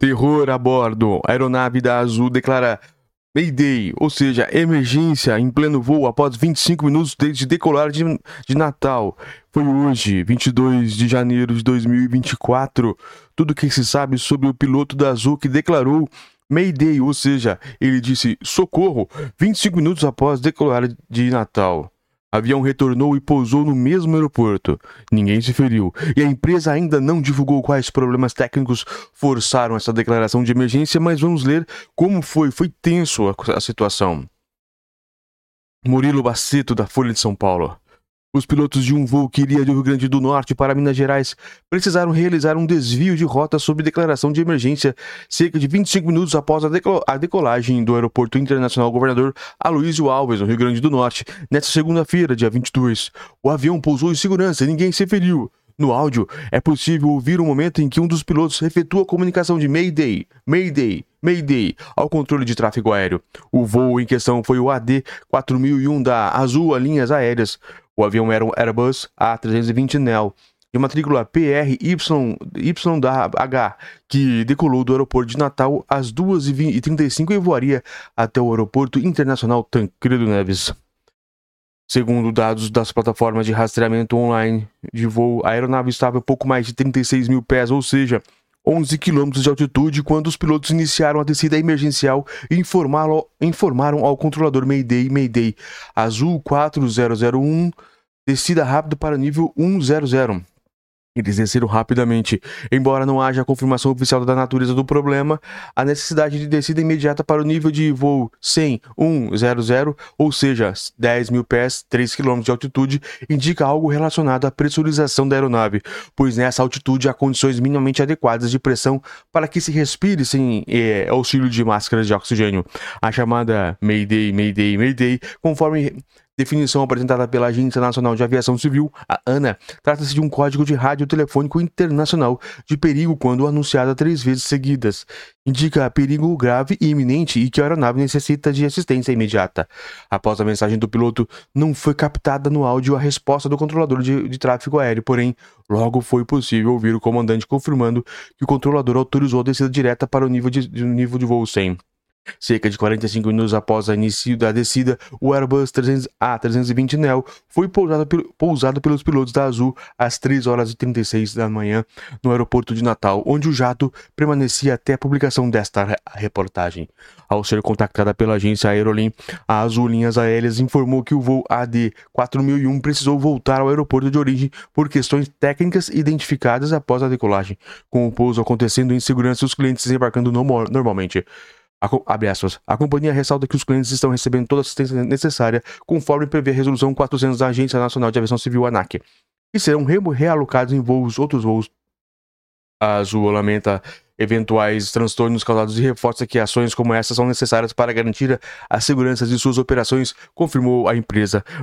Terror a bordo. A aeronave da Azul declara Mayday, ou seja, emergência em pleno voo após 25 minutos desde decolar de, de Natal. Foi hoje, 22 de janeiro de 2024. Tudo que se sabe sobre o piloto da Azul que declarou Mayday, ou seja, ele disse socorro 25 minutos após decolar de Natal avião retornou e pousou no mesmo aeroporto. Ninguém se feriu e a empresa ainda não divulgou quais problemas técnicos forçaram essa declaração de emergência, mas vamos ler como foi. Foi tenso a, a situação. Murilo Baceto, da Folha de São Paulo. Os pilotos de um voo que iria do Rio Grande do Norte para Minas Gerais precisaram realizar um desvio de rota sob declaração de emergência cerca de 25 minutos após a, a decolagem do Aeroporto Internacional Governador Aloysio Alves, no Rio Grande do Norte, nesta segunda-feira, dia 22. O avião pousou em segurança e ninguém se feriu. No áudio, é possível ouvir o um momento em que um dos pilotos efetua a comunicação de Mayday, Mayday, Mayday ao controle de tráfego aéreo. O voo em questão foi o AD 4001 da Azul Linhas Aéreas. O avião era um Airbus A320 Neo de matrícula PRYH, que decolou do aeroporto de Natal às 2h35 e voaria até o aeroporto internacional Tancredo Neves. Segundo dados das plataformas de rastreamento online de voo, a aeronave estava a pouco mais de 36 mil pés, ou seja, 11 quilômetros de altitude, quando os pilotos iniciaram a descida emergencial e informaram, informaram ao controlador Mayday, Mayday, Azul 4001, descida rápido para nível 100. Eles desceram rapidamente. Embora não haja confirmação oficial da natureza do problema, a necessidade de descida imediata para o nível de voo 100, 100, ou seja, 10 mil pés, 3 km de altitude, indica algo relacionado à pressurização da aeronave, pois nessa altitude há condições minimamente adequadas de pressão para que se respire sem é, auxílio de máscaras de oxigênio. A chamada Mayday, Mayday, Mayday, conforme Definição apresentada pela Agência Nacional de Aviação Civil, a ANA, trata-se de um código de rádio telefônico internacional de perigo quando anunciada três vezes seguidas. Indica perigo grave e iminente e que a aeronave necessita de assistência imediata. Após a mensagem do piloto, não foi captada no áudio a resposta do controlador de, de tráfego aéreo, porém, logo foi possível ouvir o comandante confirmando que o controlador autorizou a descida direta para o nível de, de nível de voo 100. Cerca de 45 minutos após o início da descida, o Airbus A320 Neo foi pousado, pousado, pelos pilotos da Azul às 3 horas e 36 da manhã no aeroporto de Natal, onde o jato permanecia até a publicação desta reportagem. Ao ser contactada pela agência Aerolim, a Azul Linhas Aéreas informou que o voo AD 4001 precisou voltar ao aeroporto de origem por questões técnicas identificadas após a decolagem, com o pouso acontecendo em segurança e os clientes desembarcando normalmente. A, abre aspas. A companhia ressalta que os clientes estão recebendo toda a assistência necessária, conforme prevê a Resolução 400 da Agência Nacional de Aviação Civil, ANAC, e serão realocados em voos, outros voos. A Azul lamenta eventuais transtornos causados e reforça que ações como essas são necessárias para garantir a segurança de suas operações, confirmou a empresa.